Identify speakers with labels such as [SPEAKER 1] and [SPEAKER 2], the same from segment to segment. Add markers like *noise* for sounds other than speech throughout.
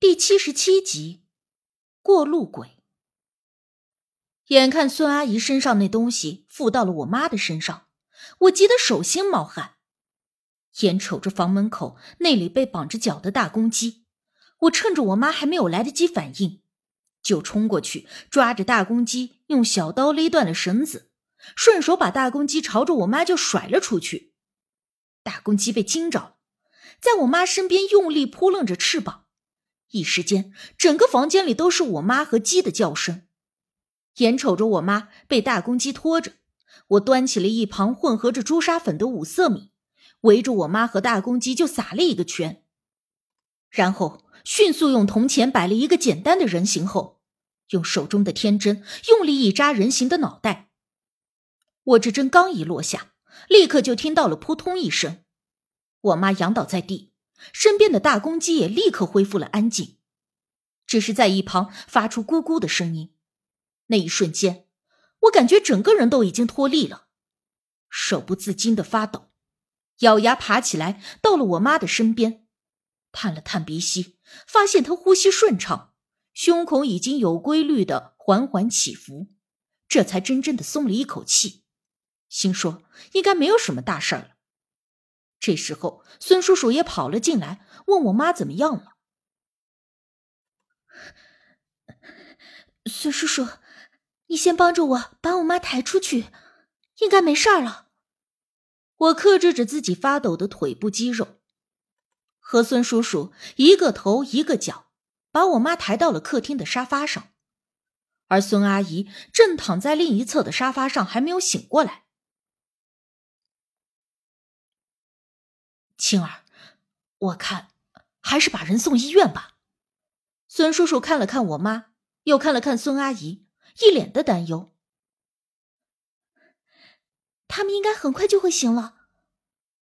[SPEAKER 1] 第七十七集，过路鬼。眼看孙阿姨身上那东西附到了我妈的身上，我急得手心冒汗。眼瞅着房门口那里被绑着脚的大公鸡，我趁着我妈还没有来得及反应，就冲过去抓着大公鸡，用小刀勒断了绳子，顺手把大公鸡朝着我妈就甩了出去。大公鸡被惊着了，在我妈身边用力扑棱着翅膀。一时间，整个房间里都是我妈和鸡的叫声。眼瞅着我妈被大公鸡拖着，我端起了一旁混合着朱砂粉的五色米，围着我妈和大公鸡就撒了一个圈，然后迅速用铜钱摆了一个简单的人形后，用手中的天针用力一扎人形的脑袋。我这针刚一落下，立刻就听到了扑通一声，我妈仰倒在地。身边的大公鸡也立刻恢复了安静，只是在一旁发出咕咕的声音。那一瞬间，我感觉整个人都已经脱力了，手不自禁的发抖，咬牙爬起来，到了我妈的身边，探了探鼻息，发现她呼吸顺畅，胸口已经有规律的缓缓起伏，这才真正的松了一口气，心说应该没有什么大事了。这时候，孙叔叔也跑了进来，问我妈怎么样了。孙叔叔，你先帮着我把我妈抬出去，应该没事了。我克制着自己发抖的腿部肌肉，和孙叔叔一个头一个脚，把我妈抬到了客厅的沙发上，而孙阿姨正躺在另一侧的沙发上，还没有醒过来。青儿，我看还是把人送医院吧。孙叔叔看了看我妈，又看了看孙阿姨，一脸的担忧。他们应该很快就会醒了，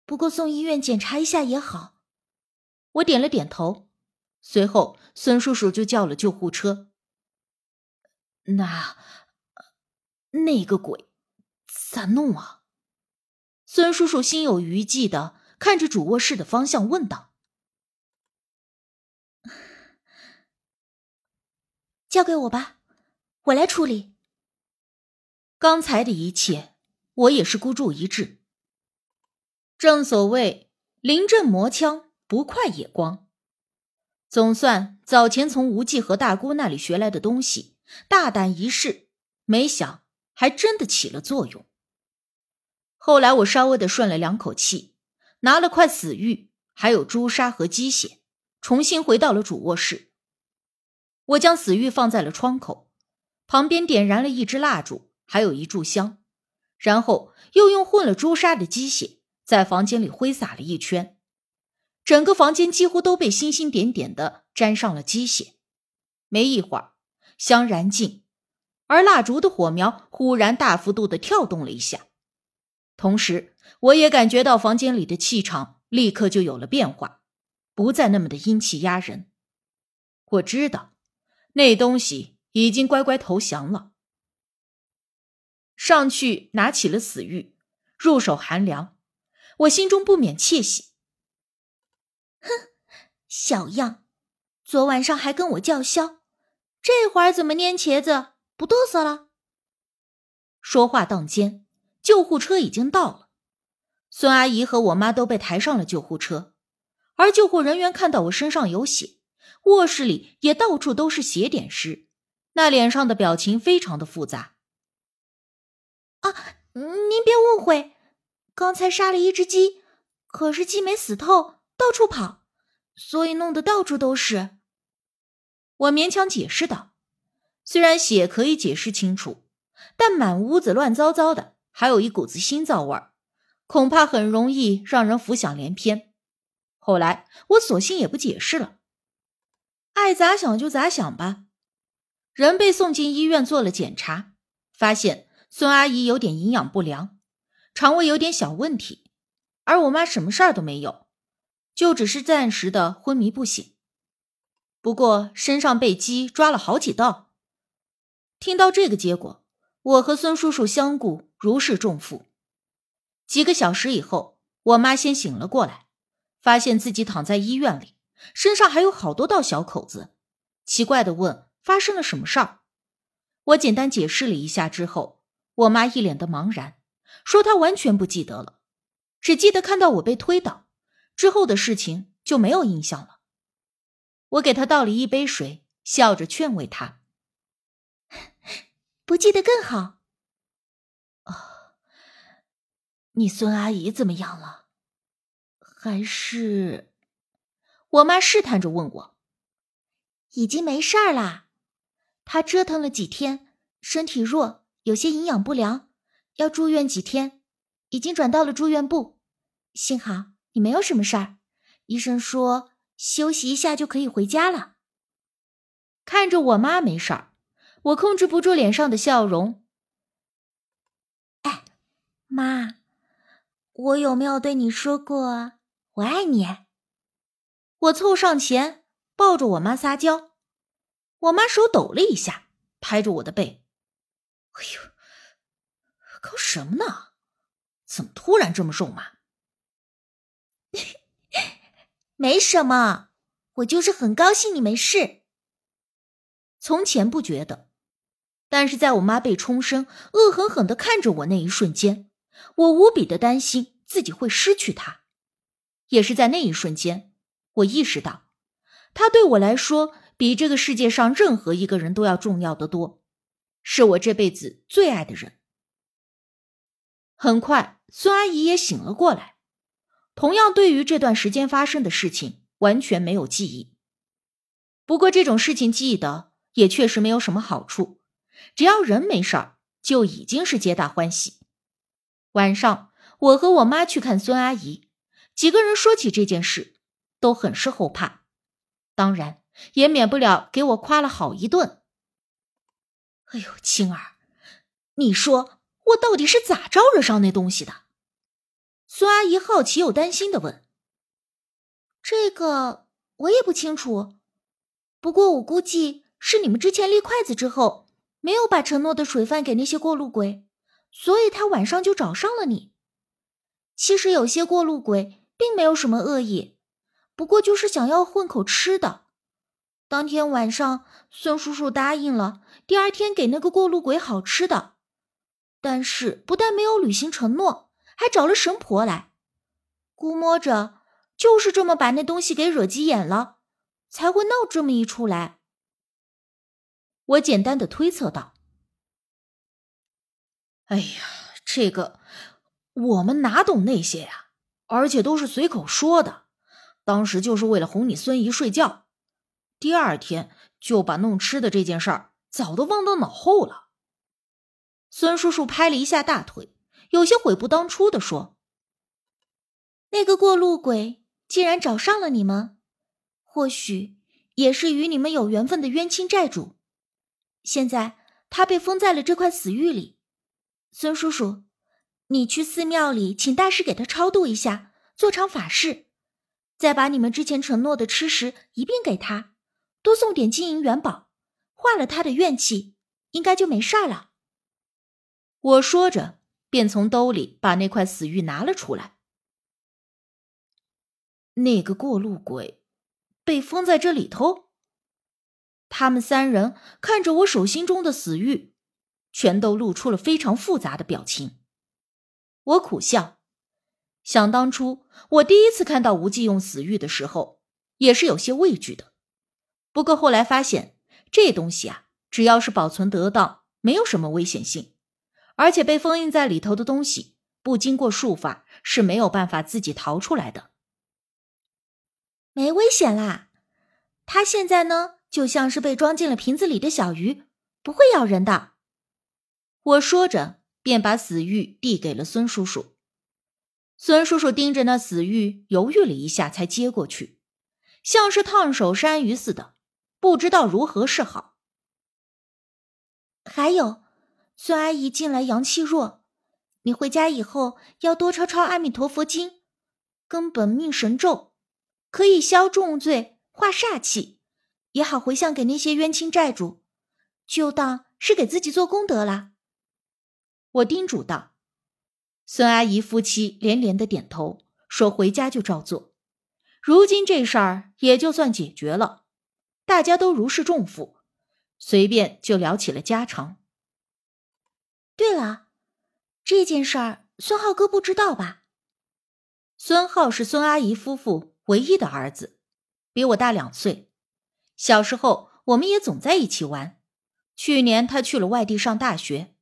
[SPEAKER 1] 不过送医院检查一下也好。我点了点头，随后孙叔叔就叫了救护车。那那个鬼咋弄啊？孙叔叔心有余悸的。看着主卧室的方向，问道：“交给我吧，我来处理。刚才的一切，我也是孤注一掷。正所谓临阵磨枪，不快也光。总算早前从无忌和大姑那里学来的东西，大胆一试，没想还真的起了作用。后来我稍微的顺了两口气。”拿了块死玉，还有朱砂和鸡血，重新回到了主卧室。我将死玉放在了窗口，旁边点燃了一支蜡烛，还有一炷香，然后又用混了朱砂的鸡血在房间里挥洒了一圈，整个房间几乎都被星星点点的沾上了鸡血。没一会儿，香燃尽，而蜡烛的火苗忽然大幅度的跳动了一下。同时，我也感觉到房间里的气场立刻就有了变化，不再那么的阴气压人。我知道，那东西已经乖乖投降了。上去拿起了死玉，入手寒凉，我心中不免窃喜。哼，小样，昨晚上还跟我叫嚣，这会儿怎么蔫茄子不嘚瑟了？说话当间。救护车已经到了，孙阿姨和我妈都被抬上了救护车，而救护人员看到我身上有血，卧室里也到处都是血点时，那脸上的表情非常的复杂。啊，您别误会，刚才杀了一只鸡，可是鸡没死透，到处跑，所以弄得到处都是。我勉强解释道，虽然血可以解释清楚，但满屋子乱糟糟的。还有一股子腥臊味儿，恐怕很容易让人浮想联翩。后来我索性也不解释了，爱咋想就咋想吧。人被送进医院做了检查，发现孙阿姨有点营养不良，肠胃有点小问题，而我妈什么事儿都没有，就只是暂时的昏迷不醒。不过身上被鸡抓了好几道。听到这个结果，我和孙叔叔相顾。如释重负。几个小时以后，我妈先醒了过来，发现自己躺在医院里，身上还有好多道小口子，奇怪的问发生了什么事儿。我简单解释了一下之后，我妈一脸的茫然，说她完全不记得了，只记得看到我被推倒，之后的事情就没有印象了。我给她倒了一杯水，笑着劝慰她：“ *laughs*
[SPEAKER 2] 不记得更好。”
[SPEAKER 1] 啊，你孙阿姨怎么样了？还是？我妈试探着问我：“
[SPEAKER 2] 已经没事儿啦。”她折腾了几天，身体弱，有些营养不良，要住院几天，已经转到了住院部。幸好你没有什么事儿，医生说休息一下就可以回家了。
[SPEAKER 1] 看着我妈没事儿，我控制不住脸上的笑容。
[SPEAKER 2] 哎，妈，我有没有对你说过我爱你？
[SPEAKER 1] 我凑上前抱着我妈撒娇。我妈手抖了一下，拍着我的背：“哎呦，搞什么呢？怎么突然这么肉麻？” *laughs*
[SPEAKER 2] 没什么，我就是很高兴你没事。
[SPEAKER 1] 从前不觉得，但是在我妈被冲声、恶狠狠的看着我那一瞬间，我无比的担心自己会失去他。也是在那一瞬间，我意识到，他对我来说。比这个世界上任何一个人都要重要的多，是我这辈子最爱的人。很快，孙阿姨也醒了过来，同样对于这段时间发生的事情完全没有记忆。不过这种事情记得也确实没有什么好处，只要人没事儿，就已经是皆大欢喜。晚上，我和我妈去看孙阿姨，几个人说起这件事，都很是后怕，当然。也免不了给我夸了好一顿。哎呦，青儿，你说我到底是咋招惹上那东西的？孙阿姨好奇又担心的问。
[SPEAKER 2] 这个我也不清楚，不过我估计是你们之前立筷子之后，没有把承诺的水饭给那些过路鬼，所以他晚上就找上了你。其实有些过路鬼并没有什么恶意，不过就是想要混口吃的。当天晚上，孙叔叔答应了第二天给那个过路鬼好吃的，但是不但没有履行承诺，还找了神婆来。估摸着就是这么把那东西给惹急眼了，才会闹这么一出来。
[SPEAKER 1] 我简单的推测道：“哎呀，这个我们哪懂那些呀？而且都是随口说的，当时就是为了哄你孙姨睡觉。”第二天就把弄吃的这件事儿早都忘到脑后了。孙叔叔拍了一下大腿，有些悔不当初的说：“
[SPEAKER 2] 那个过路鬼既然找上了你们，或许也是与你们有缘分的冤亲债主。现在他被封在了这块死狱里。孙叔叔，你去寺庙里请大师给他超度一下，做场法事，再把你们之前承诺的吃食一并给他。”多送点金银元宝，化了他的怨气，应该就没事了。
[SPEAKER 1] 我说着，便从兜里把那块死玉拿了出来。那个过路鬼被封在这里头。他们三人看着我手心中的死玉，全都露出了非常复杂的表情。我苦笑，想当初我第一次看到无忌用死玉的时候，也是有些畏惧的。不过后来发现，这东西啊，只要是保存得当，没有什么危险性。而且被封印在里头的东西，不经过术法是没有办法自己逃出来的。
[SPEAKER 2] 没危险啦，它现在呢，就像是被装进了瓶子里的小鱼，不会咬人的。
[SPEAKER 1] 我说着，便把死玉递给了孙叔叔。孙叔叔盯着那死玉，犹豫了一下，才接过去，像是烫手山芋似的。不知道如何是好。
[SPEAKER 2] 还有，孙阿姨近来阳气弱，你回家以后要多抄抄《阿弥陀佛经》，根本命神咒，可以消重罪、化煞气，也好回向给那些冤亲债主，就当是给自己做功德了。
[SPEAKER 1] 我叮嘱道。孙阿姨夫妻连连的点头，说回家就照做。如今这事儿也就算解决了，大家都如释重负，随便就聊起了家常。
[SPEAKER 2] 对了，这件事儿孙浩哥不知道吧？
[SPEAKER 1] 孙浩是孙阿姨夫妇唯一的儿子，比我大两岁。小时候我们也总在一起玩。去年他去了外地上大学，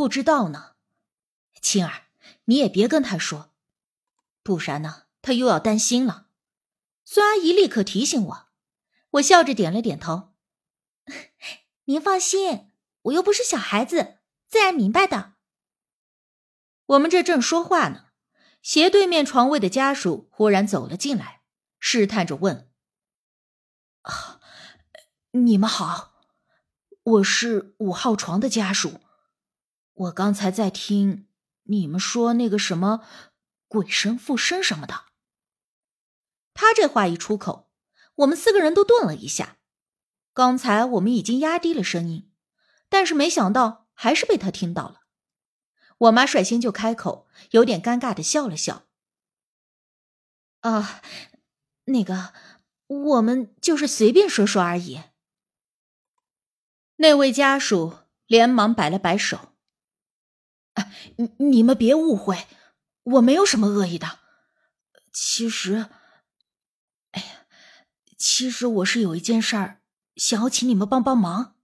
[SPEAKER 1] 不知道呢。青儿，你也别跟他说，不然呢，他又要担心了。孙阿姨立刻提醒我，我笑着点了点头。*laughs*
[SPEAKER 2] 您放心，我又不是小孩子，自然明白的。
[SPEAKER 1] 我们这正说话呢，斜对面床位的家属忽然走了进来，试探着问：“啊，你们好，我是五号床的家属，我刚才在听。”你们说那个什么鬼神附身什么的？他这话一出口，我们四个人都顿了一下。刚才我们已经压低了声音，但是没想到还是被他听到了。我妈率先就开口，有点尴尬的笑了笑：“啊，那个，我们就是随便说说而已。”那位家属连忙摆了摆手。你你们别误会，我没有什么恶意的。其实，哎呀，其实我是有一件事儿想要请你们帮帮忙。